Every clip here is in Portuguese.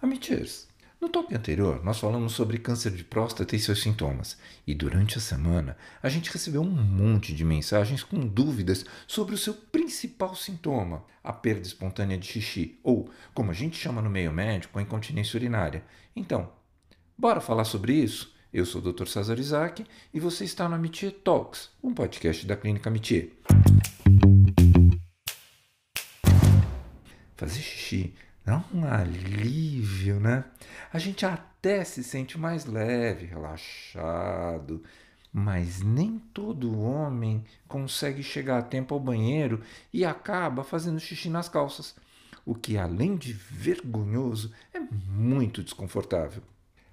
Amitires, no toque anterior nós falamos sobre câncer de próstata e seus sintomas, e durante a semana a gente recebeu um monte de mensagens com dúvidas sobre o seu principal sintoma, a perda espontânea de xixi, ou, como a gente chama no meio médico, a incontinência urinária. Então, bora falar sobre isso? Eu sou o Dr. César Isaac e você está no Amitier Talks, um podcast da Clínica Amitier. Fazer xixi dá um alívio, né? A gente até se sente mais leve, relaxado, mas nem todo homem consegue chegar a tempo ao banheiro e acaba fazendo xixi nas calças, o que, além de vergonhoso, é muito desconfortável.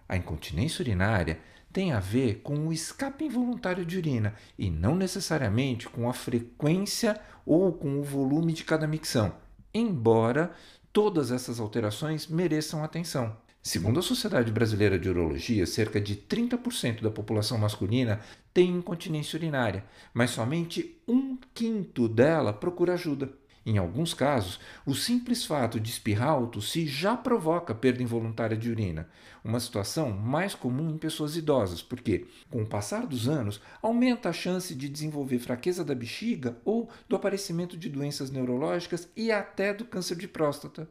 A incontinência urinária tem a ver com o escape involuntário de urina e não necessariamente com a frequência ou com o volume de cada micção, embora todas essas alterações mereçam atenção. Segundo a Sociedade Brasileira de Urologia, cerca de 30% da população masculina tem incontinência urinária, mas somente um quinto dela procura ajuda. Em alguns casos, o simples fato de espirrar alto se já provoca perda involuntária de urina, uma situação mais comum em pessoas idosas, porque, com o passar dos anos, aumenta a chance de desenvolver fraqueza da bexiga ou do aparecimento de doenças neurológicas e até do câncer de próstata.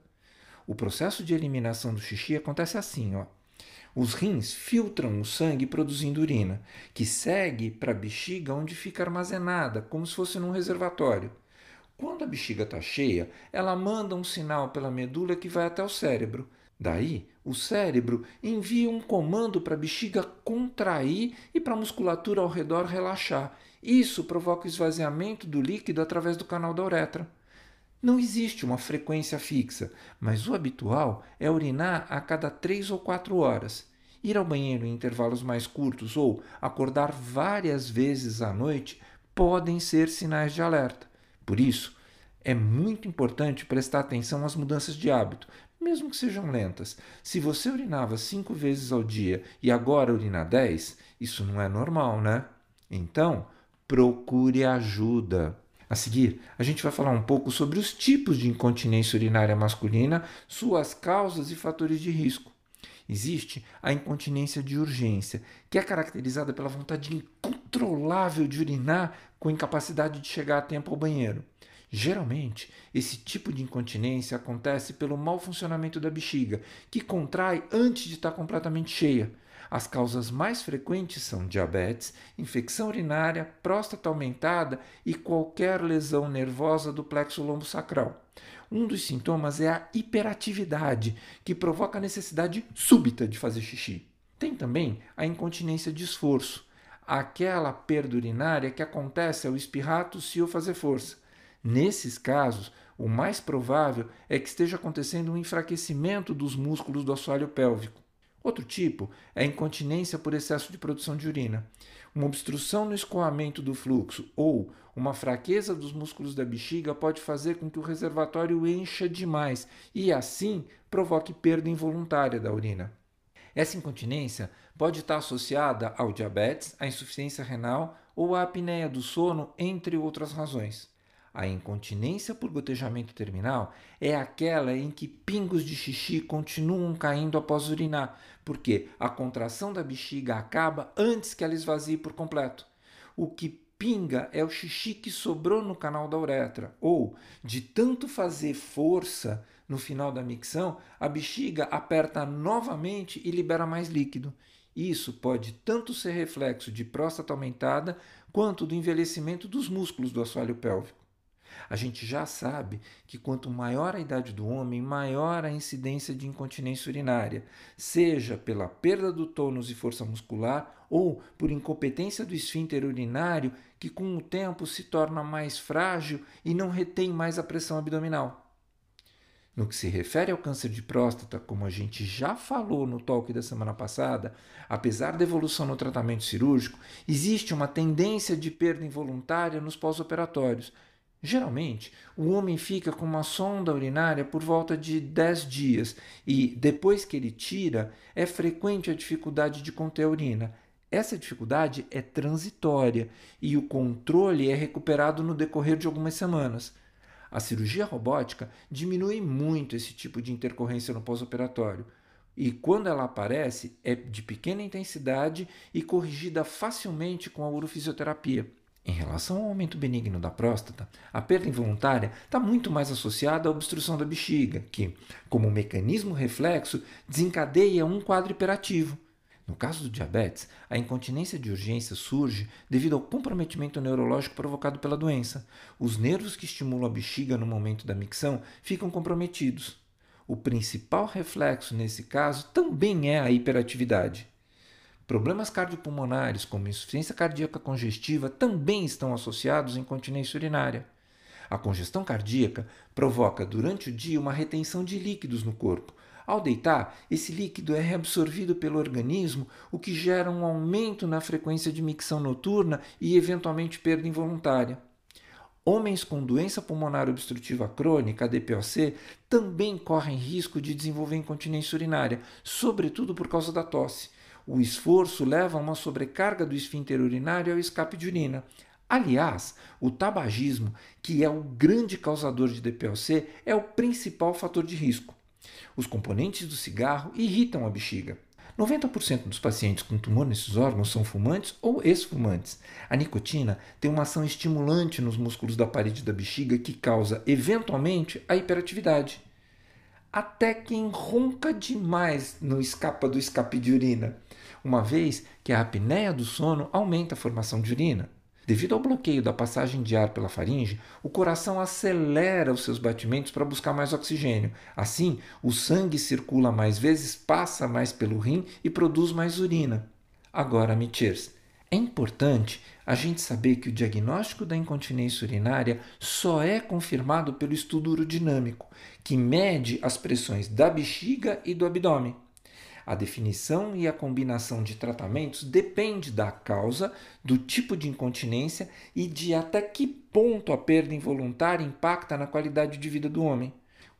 O processo de eliminação do xixi acontece assim, ó. Os rins filtram o sangue produzindo urina, que segue para a bexiga onde fica armazenada, como se fosse num reservatório. Quando a bexiga está cheia, ela manda um sinal pela medula que vai até o cérebro. Daí, o cérebro envia um comando para a bexiga contrair e para a musculatura ao redor relaxar. Isso provoca o esvaziamento do líquido através do canal da uretra. Não existe uma frequência fixa, mas o habitual é urinar a cada três ou quatro horas. Ir ao banheiro em intervalos mais curtos ou acordar várias vezes à noite podem ser sinais de alerta. Por isso, é muito importante prestar atenção às mudanças de hábito, mesmo que sejam lentas. Se você urinava cinco vezes ao dia e agora urina dez, isso não é normal, né? Então, procure ajuda. A seguir, a gente vai falar um pouco sobre os tipos de incontinência urinária masculina, suas causas e fatores de risco. Existe a incontinência de urgência, que é caracterizada pela vontade incontrolável de urinar com incapacidade de chegar a tempo ao banheiro. Geralmente, esse tipo de incontinência acontece pelo mau funcionamento da bexiga, que contrai antes de estar completamente cheia. As causas mais frequentes são diabetes, infecção urinária, próstata aumentada e qualquer lesão nervosa do plexo lombosacral. Um dos sintomas é a hiperatividade, que provoca a necessidade súbita de fazer xixi. Tem também a incontinência de esforço, aquela perda urinária que acontece ao espirrar, tossir ou fazer força. Nesses casos, o mais provável é que esteja acontecendo um enfraquecimento dos músculos do assoalho pélvico. Outro tipo é a incontinência por excesso de produção de urina. Uma obstrução no escoamento do fluxo ou uma fraqueza dos músculos da bexiga pode fazer com que o reservatório encha demais e, assim, provoque perda involuntária da urina. Essa incontinência pode estar associada ao diabetes, à insuficiência renal ou à apneia do sono, entre outras razões. A incontinência por gotejamento terminal é aquela em que pingos de xixi continuam caindo após urinar, porque a contração da bexiga acaba antes que ela esvazie por completo. O que pinga é o xixi que sobrou no canal da uretra, ou, de tanto fazer força, no final da micção, a bexiga aperta novamente e libera mais líquido. Isso pode tanto ser reflexo de próstata aumentada quanto do envelhecimento dos músculos do assoalho pélvico. A gente já sabe que quanto maior a idade do homem, maior a incidência de incontinência urinária, seja pela perda do tônus e força muscular ou por incompetência do esfíncter urinário, que com o tempo se torna mais frágil e não retém mais a pressão abdominal. No que se refere ao câncer de próstata, como a gente já falou no talk da semana passada, apesar da evolução no tratamento cirúrgico, existe uma tendência de perda involuntária nos pós-operatórios. Geralmente, o homem fica com uma sonda urinária por volta de 10 dias e, depois que ele tira, é frequente a dificuldade de conter a urina. Essa dificuldade é transitória e o controle é recuperado no decorrer de algumas semanas. A cirurgia robótica diminui muito esse tipo de intercorrência no pós-operatório. e quando ela aparece é de pequena intensidade e corrigida facilmente com a urofisioterapia. Em relação ao aumento benigno da próstata, a perda involuntária está muito mais associada à obstrução da bexiga, que, como mecanismo reflexo, desencadeia um quadro hiperativo. No caso do diabetes, a incontinência de urgência surge devido ao comprometimento neurológico provocado pela doença. Os nervos que estimulam a bexiga no momento da micção ficam comprometidos. O principal reflexo nesse caso também é a hiperatividade. Problemas cardiopulmonares, como insuficiência cardíaca congestiva, também estão associados à incontinência urinária. A congestão cardíaca provoca durante o dia uma retenção de líquidos no corpo. Ao deitar, esse líquido é reabsorvido pelo organismo, o que gera um aumento na frequência de micção noturna e, eventualmente, perda involuntária. Homens com doença pulmonar obstrutiva crônica, DPOC, também correm risco de desenvolver incontinência urinária, sobretudo por causa da tosse. O esforço leva a uma sobrecarga do esfíncter urinário ao escape de urina. Aliás, o tabagismo, que é o grande causador de DPOC, é o principal fator de risco. Os componentes do cigarro irritam a bexiga. 90% dos pacientes com tumor nesses órgãos são fumantes ou ex-fumantes. A nicotina tem uma ação estimulante nos músculos da parede da bexiga que causa, eventualmente, a hiperatividade. Até quem ronca demais não escapa do escape de urina uma vez que a apneia do sono aumenta a formação de urina. Devido ao bloqueio da passagem de ar pela faringe, o coração acelera os seus batimentos para buscar mais oxigênio. Assim, o sangue circula mais vezes, passa mais pelo rim e produz mais urina. Agora, Mitiers, é importante a gente saber que o diagnóstico da incontinência urinária só é confirmado pelo estudo urodinâmico, que mede as pressões da bexiga e do abdômen. A definição e a combinação de tratamentos depende da causa, do tipo de incontinência e de até que ponto a perda involuntária impacta na qualidade de vida do homem.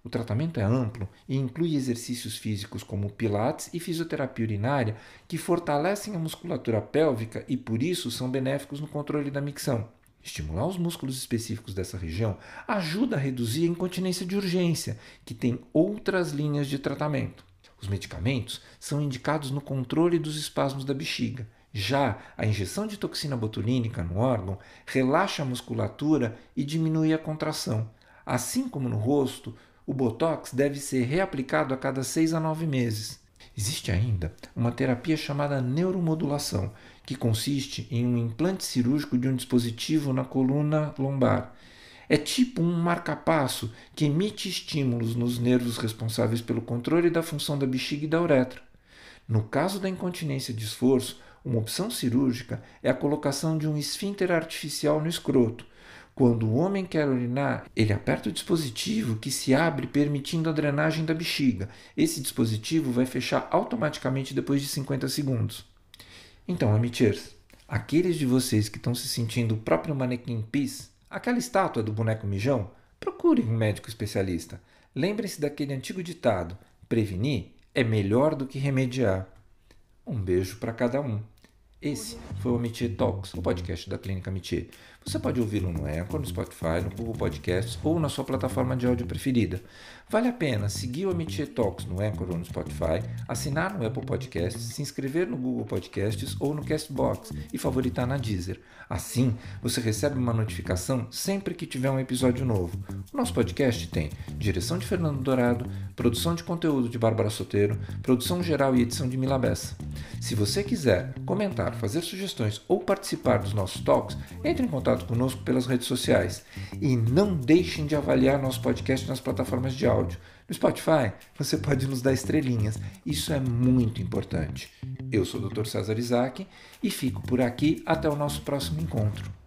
O tratamento é amplo e inclui exercícios físicos como pilates e fisioterapia urinária que fortalecem a musculatura pélvica e por isso são benéficos no controle da micção. Estimular os músculos específicos dessa região ajuda a reduzir a incontinência de urgência, que tem outras linhas de tratamento. Os medicamentos são indicados no controle dos espasmos da bexiga. Já a injeção de toxina botulínica no órgão relaxa a musculatura e diminui a contração. Assim como no rosto, o botox deve ser reaplicado a cada 6 a 9 meses. Existe ainda uma terapia chamada neuromodulação, que consiste em um implante cirúrgico de um dispositivo na coluna lombar é tipo um marcapasso que emite estímulos nos nervos responsáveis pelo controle da função da bexiga e da uretra. No caso da incontinência de esforço, uma opção cirúrgica é a colocação de um esfíncter artificial no escroto. Quando o homem quer urinar, ele aperta o dispositivo que se abre permitindo a drenagem da bexiga. Esse dispositivo vai fechar automaticamente depois de 50 segundos. Então, amitiers, aqueles de vocês que estão se sentindo o próprio manequim PIS, Aquela estátua do boneco mijão? Procure um médico especialista. Lembre-se daquele antigo ditado: prevenir é melhor do que remediar. Um beijo para cada um. Esse foi o Amitié Talks, o podcast da Clínica Amitié. Você pode ouvi-lo no Anchor, no Spotify, no Google Podcasts ou na sua plataforma de áudio preferida. Vale a pena seguir o Amitié Talks no Anchor ou no Spotify, assinar no Apple Podcasts, se inscrever no Google Podcasts ou no Castbox e favoritar na Deezer. Assim, você recebe uma notificação sempre que tiver um episódio novo. O nosso podcast tem direção de Fernando Dourado, produção de conteúdo de Bárbara Soteiro, produção geral e edição de Mila Bessa. Se você quiser comentar, fazer sugestões ou participar dos nossos talks, entre em contato conosco pelas redes sociais. E não deixem de avaliar nosso podcast nas plataformas de áudio. No Spotify, você pode nos dar estrelinhas. Isso é muito importante. Eu sou o Dr. César Isaac e fico por aqui até o nosso próximo encontro.